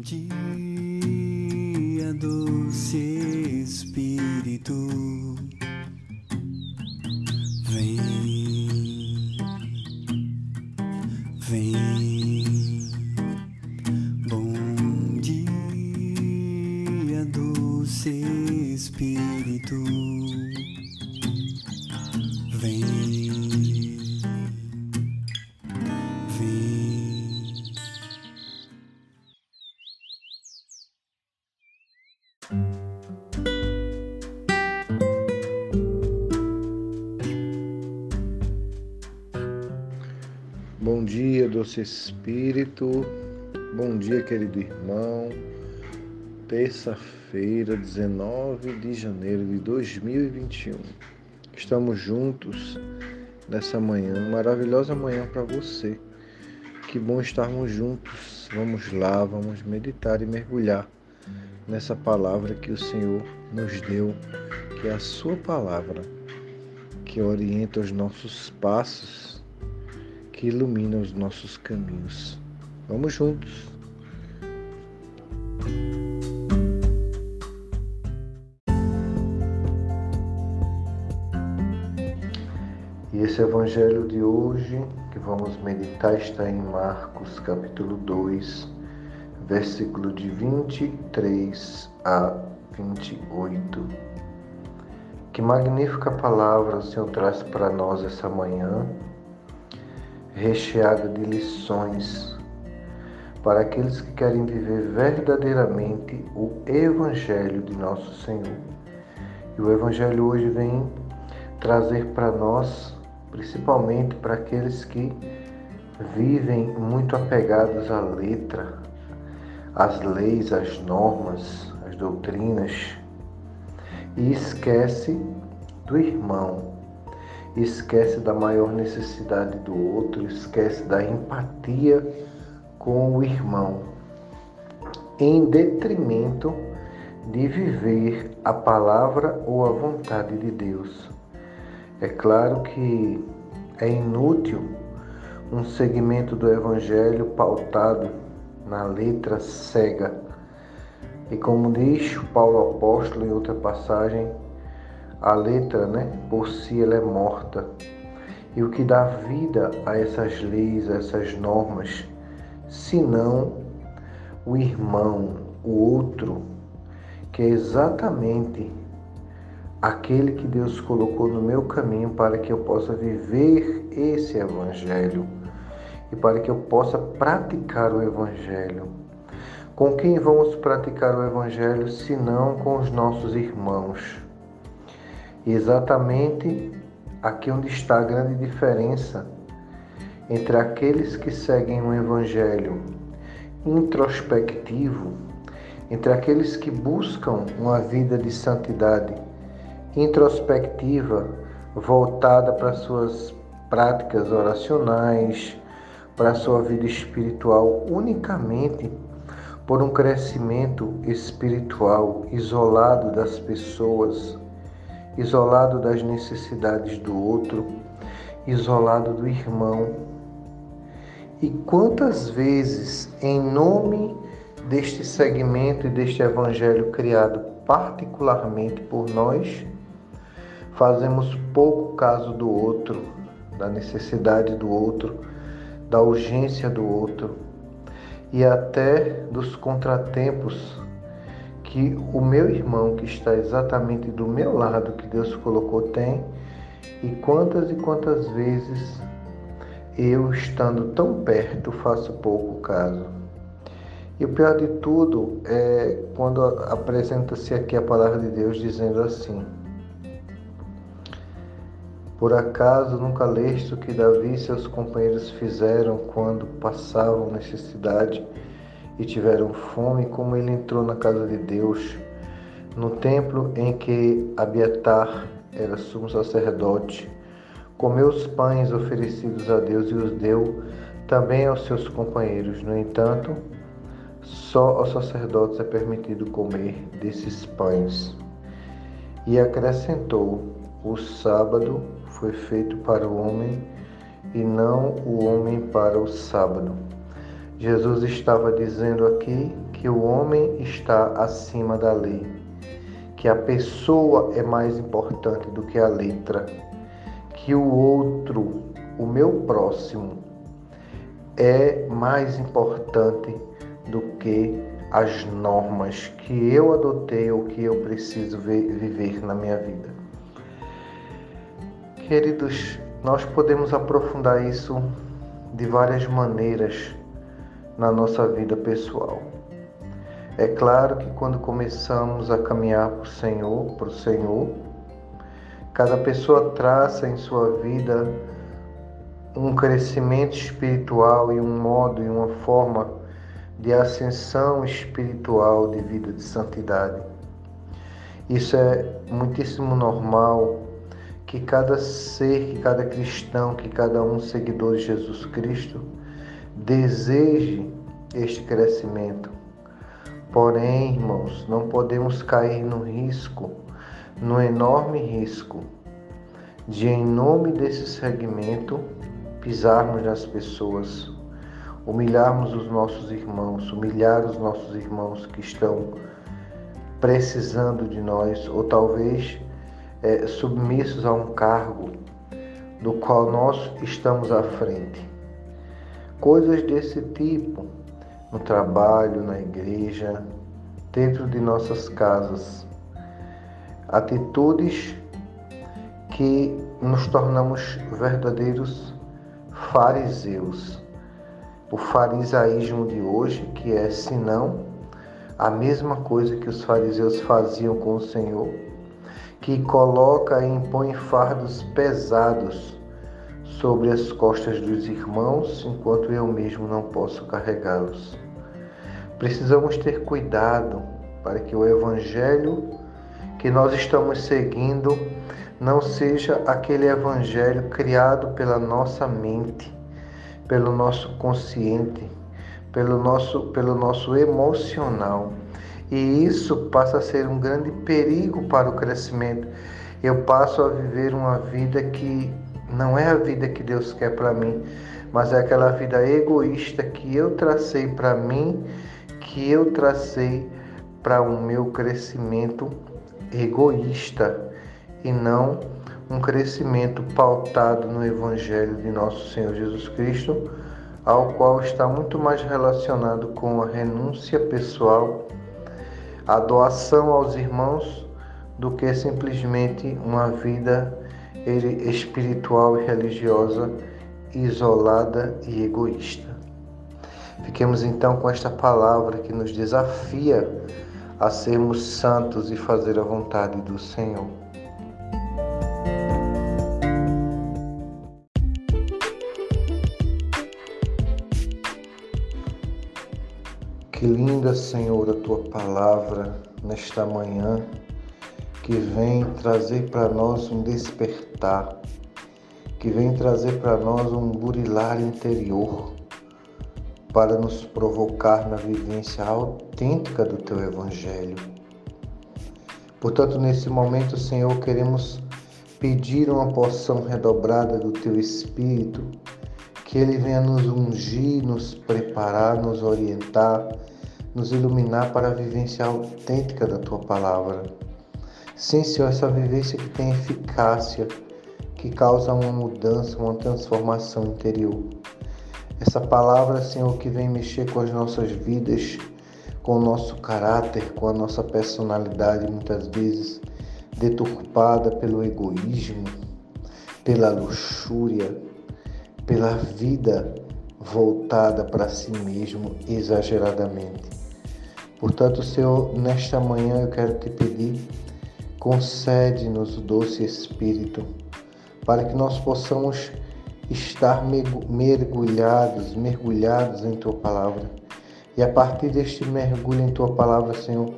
dia, doce Espírito, doce Espírito. Bom dia, querido irmão. Terça-feira, 19 de janeiro de 2021. Estamos juntos nessa manhã, maravilhosa manhã para você. Que bom estarmos juntos. Vamos lá, vamos meditar e mergulhar nessa palavra que o Senhor nos deu, que é a Sua palavra, que orienta os nossos passos que ilumina os nossos caminhos. Vamos juntos. E esse evangelho de hoje que vamos meditar está em Marcos, capítulo 2, versículo de 23 a 28. Que magnífica palavra o Senhor traz para nós essa manhã recheada de lições para aqueles que querem viver verdadeiramente o Evangelho de nosso Senhor. E o Evangelho hoje vem trazer para nós, principalmente para aqueles que vivem muito apegados à letra, às leis, às normas, às doutrinas, e esquece do irmão, esquece da maior necessidade do outro, esquece da empatia com o irmão, em detrimento de viver a palavra ou a vontade de Deus. É claro que é inútil um segmento do Evangelho pautado na letra cega. E como diz Paulo apóstolo em outra passagem, a letra, né, por si ela é morta. E o que dá vida a essas leis, a essas normas, senão o irmão, o outro, que é exatamente aquele que Deus colocou no meu caminho para que eu possa viver esse evangelho e para que eu possa praticar o evangelho. Com quem vamos praticar o evangelho se não com os nossos irmãos? Exatamente aqui onde está a grande diferença entre aqueles que seguem um evangelho introspectivo, entre aqueles que buscam uma vida de santidade introspectiva, voltada para suas práticas oracionais, para sua vida espiritual unicamente por um crescimento espiritual isolado das pessoas, isolado das necessidades do outro, isolado do irmão. E quantas vezes, em nome deste segmento e deste evangelho criado particularmente por nós, fazemos pouco caso do outro, da necessidade do outro, da urgência do outro e até dos contratempos que o meu irmão que está exatamente do meu lado, que Deus colocou, tem, e quantas e quantas vezes eu, estando tão perto, faço pouco caso. E o pior de tudo é quando apresenta-se aqui a palavra de Deus dizendo assim: Por acaso nunca leste o que Davi e seus companheiros fizeram quando passavam necessidade e tiveram fome, como ele entrou na casa de Deus, no templo em que Abiatar era sumo sacerdote, comeu os pães oferecidos a Deus e os deu também aos seus companheiros. No entanto, só aos sacerdotes é permitido comer desses pães. E acrescentou: O sábado foi feito para o homem e não o homem para o sábado. Jesus estava dizendo aqui que o homem está acima da lei, que a pessoa é mais importante do que a letra, que o outro, o meu próximo, é mais importante do que as normas que eu adotei ou que eu preciso viver na minha vida. Queridos, nós podemos aprofundar isso de várias maneiras na nossa vida pessoal. É claro que quando começamos a caminhar para o Senhor, para o Senhor, cada pessoa traça em sua vida um crescimento espiritual e um modo e uma forma de ascensão espiritual de vida de santidade. Isso é muitíssimo normal que cada ser, que cada cristão, que cada um seguidor de Jesus Cristo deseje este crescimento. Porém, irmãos, não podemos cair no risco, no enorme risco de, em nome desse segmento, pisarmos nas pessoas, humilharmos os nossos irmãos, humilhar os nossos irmãos que estão precisando de nós, ou talvez é, submissos a um cargo do qual nós estamos à frente. Coisas desse tipo no trabalho, na igreja, dentro de nossas casas. Atitudes que nos tornamos verdadeiros fariseus. O farisaísmo de hoje, que é, se não, a mesma coisa que os fariseus faziam com o Senhor, que coloca e impõe fardos pesados sobre as costas dos irmãos, enquanto eu mesmo não posso carregá-los. Precisamos ter cuidado para que o evangelho que nós estamos seguindo não seja aquele evangelho criado pela nossa mente, pelo nosso consciente, pelo nosso, pelo nosso emocional. E isso passa a ser um grande perigo para o crescimento. Eu passo a viver uma vida que não é a vida que Deus quer para mim, mas é aquela vida egoísta que eu tracei para mim, que eu tracei para o meu crescimento egoísta e não um crescimento pautado no Evangelho de nosso Senhor Jesus Cristo, ao qual está muito mais relacionado com a renúncia pessoal, a doação aos irmãos, do que simplesmente uma vida espiritual e religiosa isolada e egoísta. Fiquemos então com esta palavra que nos desafia a sermos santos e fazer a vontade do Senhor. Que linda, Senhor, a tua palavra nesta manhã que vem trazer para nós um despertar, que vem trazer para nós um burilar interior para nos provocar na vivência autêntica do teu evangelho. Portanto, nesse momento, Senhor, queremos pedir uma porção redobrada do teu espírito, que ele venha nos ungir, nos preparar, nos orientar, nos iluminar para a vivência autêntica da tua palavra. Sim, Senhor, essa vivência que tem eficácia, que causa uma mudança, uma transformação interior. Essa palavra, Senhor, que vem mexer com as nossas vidas, com o nosso caráter, com a nossa personalidade, muitas vezes deturpada pelo egoísmo, pela luxúria, pela vida voltada para si mesmo exageradamente. Portanto, Senhor, nesta manhã eu quero te pedir, concede-nos o doce Espírito, para que nós possamos estar mergulhados, mergulhados em tua palavra. E a partir deste mergulho em tua palavra, Senhor,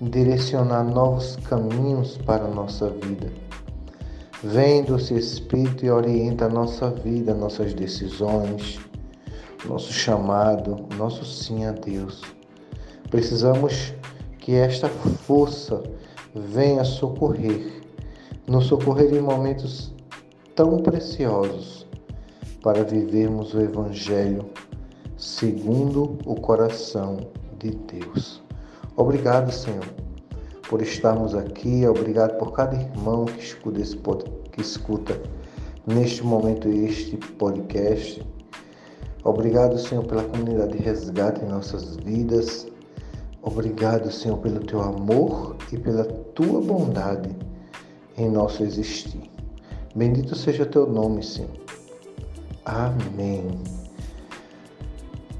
direcionar novos caminhos para a nossa vida. Vem, doce Espírito, e orienta a nossa vida, nossas decisões, nosso chamado, nosso sim a Deus. Precisamos que esta força venha socorrer, nos socorrer em momentos tão preciosos para vivermos o Evangelho segundo o coração de Deus. Obrigado, Senhor, por estarmos aqui. Obrigado por cada irmão que escuta, esse pod... que escuta neste momento este podcast. Obrigado, Senhor, pela comunidade de resgate em nossas vidas. Obrigado, Senhor, pelo teu amor e pela tua bondade em nosso existir. Bendito seja teu nome, Senhor. Amém.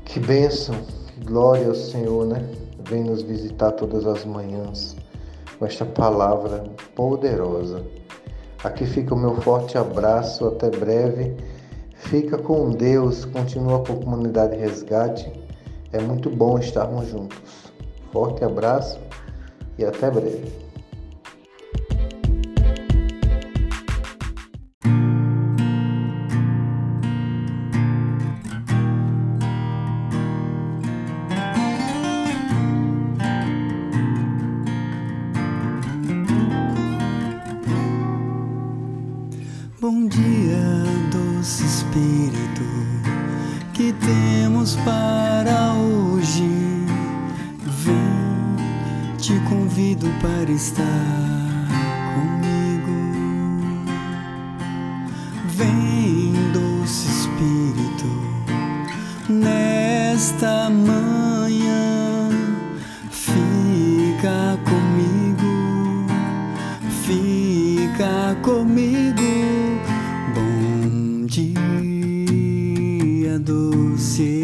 Que bênção, que glória ao Senhor, né? Vem nos visitar todas as manhãs com esta palavra poderosa. Aqui fica o meu forte abraço, até breve. Fica com Deus, continua com a comunidade Resgate. É muito bom estarmos juntos. Forte abraço e até breve. Bom dia, doce Espírito, que temos para convido para estar comigo. Vem, doce Espírito, nesta manhã, fica comigo, fica comigo. Bom dia, doce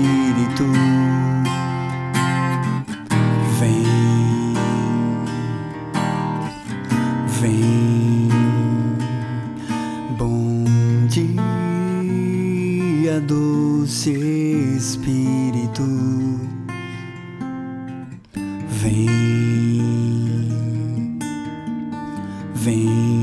Vem.